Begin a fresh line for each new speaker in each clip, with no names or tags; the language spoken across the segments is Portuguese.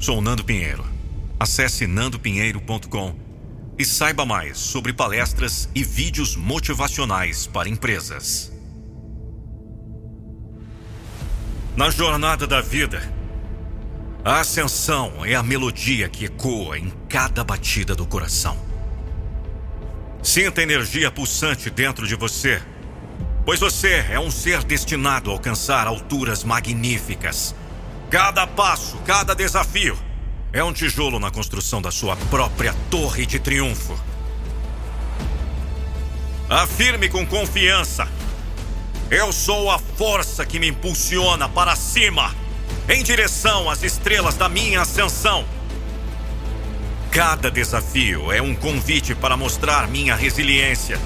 Sou Nando Pinheiro. Acesse nandopinheiro.com e saiba mais sobre palestras e vídeos motivacionais para empresas. Na jornada da vida, a ascensão é a melodia que ecoa em cada batida do coração. Sinta energia pulsante dentro de você, pois você é um ser destinado a alcançar alturas magníficas. Cada passo, cada desafio é um tijolo na construção da sua própria torre de triunfo. Afirme com confiança. Eu sou a força que me impulsiona para cima, em direção às estrelas da minha ascensão. Cada desafio é um convite para mostrar minha resiliência.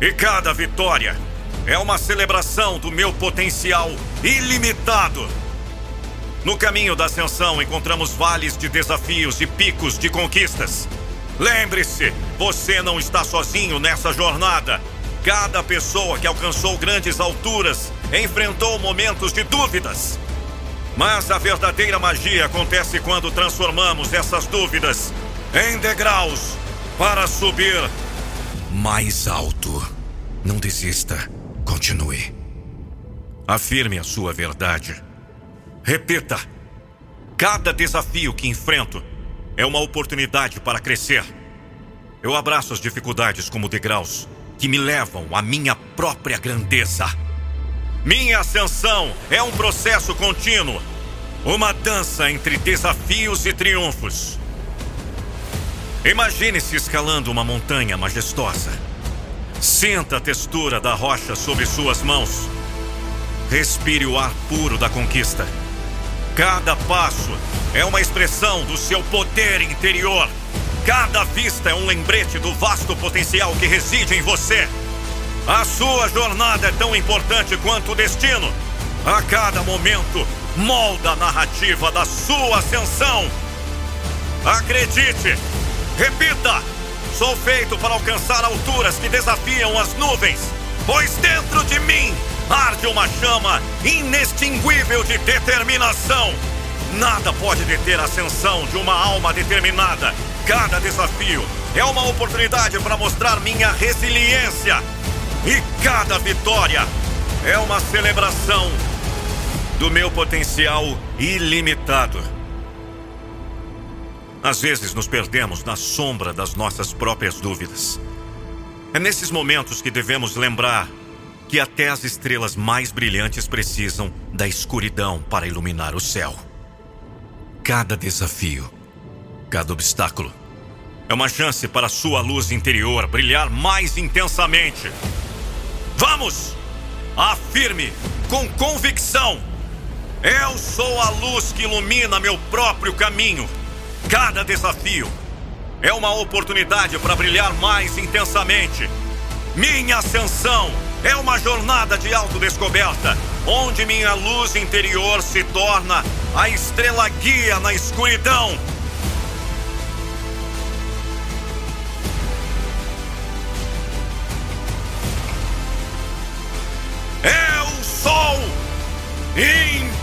E cada vitória é uma celebração do meu potencial ilimitado. No caminho da ascensão encontramos vales de desafios e picos de conquistas. Lembre-se, você não está sozinho nessa jornada. Cada pessoa que alcançou grandes alturas enfrentou momentos de dúvidas. Mas a verdadeira magia acontece quando transformamos essas dúvidas em degraus para subir mais alto. Não desista, continue. Afirme a sua verdade. Repita: cada desafio que enfrento é uma oportunidade para crescer. Eu abraço as dificuldades como degraus que me levam à minha própria grandeza. Minha ascensão é um processo contínuo, uma dança entre desafios e triunfos. Imagine-se escalando uma montanha majestosa. Sinta a textura da rocha sob suas mãos. Respire o ar puro da conquista. Cada passo é uma expressão do seu poder interior. Cada vista é um lembrete do vasto potencial que reside em você. A sua jornada é tão importante quanto o destino. A cada momento, molda a narrativa da sua ascensão. Acredite, repita: sou feito para alcançar alturas que desafiam as nuvens, pois dentro de mim arde uma chama inextinguível de determinação. Nada pode deter a ascensão de uma alma determinada. Cada desafio é uma oportunidade para mostrar minha resiliência. E cada vitória é uma celebração do meu potencial ilimitado. Às vezes nos perdemos na sombra das nossas próprias dúvidas. É nesses momentos que devemos lembrar que até as estrelas mais brilhantes precisam da escuridão para iluminar o céu. Cada desafio, cada obstáculo, é uma chance para sua luz interior brilhar mais intensamente. Vamos! Afirme com convicção: Eu sou a luz que ilumina meu próprio caminho. Cada desafio é uma oportunidade para brilhar mais intensamente. Minha ascensão é uma jornada de autodescoberta, onde minha luz interior se torna a estrela guia na escuridão. Eu sou imparável!